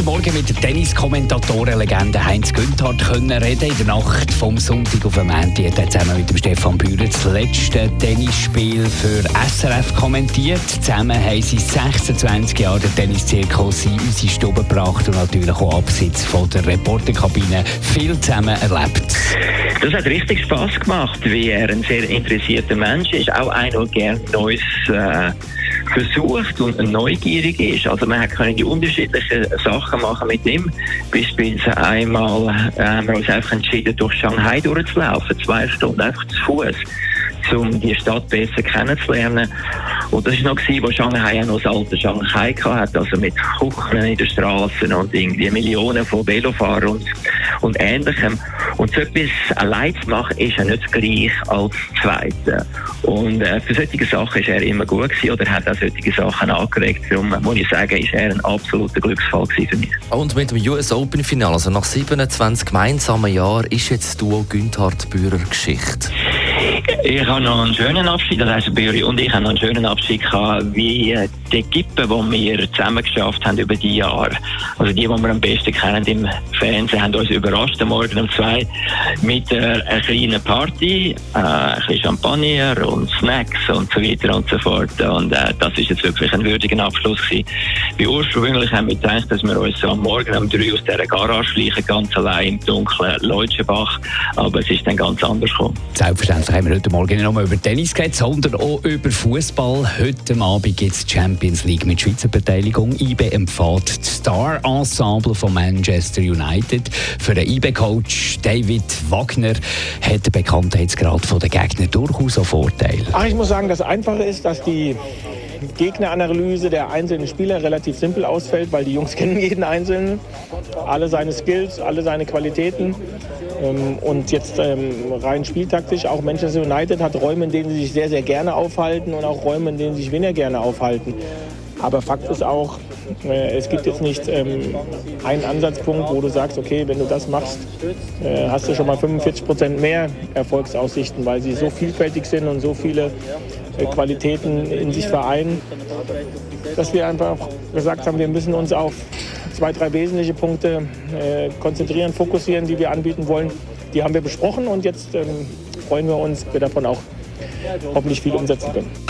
heute Morgen mit der Tenniskommentatoren-Legende Heinz Günthardt können reden. In der Nacht vom Sonntag auf den Montag hat zusammen mit dem Stefan Bühler das letzte Tennisspiel für SRF kommentiert. Zusammen haben sie 26 Jahre den Tenniszirkus in unsere Stube gebracht und natürlich auch abseits von der Reporterkabine viel zusammen erlebt. Das hat richtig Spaß gemacht, wie er ein sehr interessierter Mensch ist, auch einer, der gerne Neues äh, versucht und neugierig ist. Also man kann die unterschiedlichen Sachen machen mit ihm. Beispielsweise einmal äh, haben wir uns einfach entschieden, durch Shanghai durchzulaufen, zwei Stunden einfach zu Fuß um die Stadt besser kennenzulernen. Und das war noch, gewesen, wo Shanghai auch noch das alte Shanghai hatte, also mit Kuchen in den Straßen und irgendwie Millionen von Velofahrern und, und Ähnlichem. Und so etwas allein zu machen, ist ja nicht gleich als Zweite. Und äh, für solche Sachen ist er immer gut gewesen oder hat auch solche Sachen angeregt. Darum muss ich sagen, ist er ein absoluter Glücksfall für mich. Und mit dem US Open Finale, also nach 27 gemeinsamen Jahren, ist jetzt Duo Günther-Bührer Geschichte. Ich habe noch einen schönen Abschied, das heisst Büri und ich habe noch einen schönen Abschied gehabt, wie die Kippen, die wir zusammen geschafft haben über die Jahre. Also die, die wir am besten kennen im Fernsehen, haben uns überrascht am Morgen um zwei mit einer kleinen Party, äh, ein bisschen Champagner und Snacks und so weiter und so fort. Und äh, das ist jetzt wirklich ein würdiger Abschluss gewesen. Wie ursprünglich haben wir gedacht, dass wir uns am Morgen um drei aus dieser Garage schleichen, ganz allein im dunklen Leutschenbach. Aber es ist dann ganz anders gekommen. Selbstverständlich haben wir heute Morgen nicht nur über Tennis geredet, sondern auch über Fußball. Heute Abend gibt es Champions League mit Schweizer Beteiligung. IB empfiehlt das Star-Ensemble von Manchester United. Für den IB-Coach David Wagner hat der Bekanntheitsgrad der Gegner durchaus einen Vorteil. Ach, ich muss sagen, das Einfache ist, dass die Gegneranalyse der einzelnen Spieler relativ simpel ausfällt, weil die Jungs kennen jeden Einzelnen, alle seine Skills, alle seine Qualitäten. Ähm, und jetzt ähm, rein spieltaktisch, auch Manchester United hat Räume, in denen sie sich sehr, sehr gerne aufhalten und auch Räume, in denen sie sich weniger gerne aufhalten. Aber Fakt ist auch, äh, es gibt jetzt nicht ähm, einen Ansatzpunkt, wo du sagst, okay, wenn du das machst, äh, hast du schon mal 45 Prozent mehr Erfolgsaussichten, weil sie so vielfältig sind und so viele äh, Qualitäten in sich vereinen, dass wir einfach gesagt haben, wir müssen uns auf zwei, drei wesentliche Punkte konzentrieren, fokussieren, die wir anbieten wollen. Die haben wir besprochen und jetzt ähm, freuen wir uns, wir davon auch hoffentlich viel umsetzen können.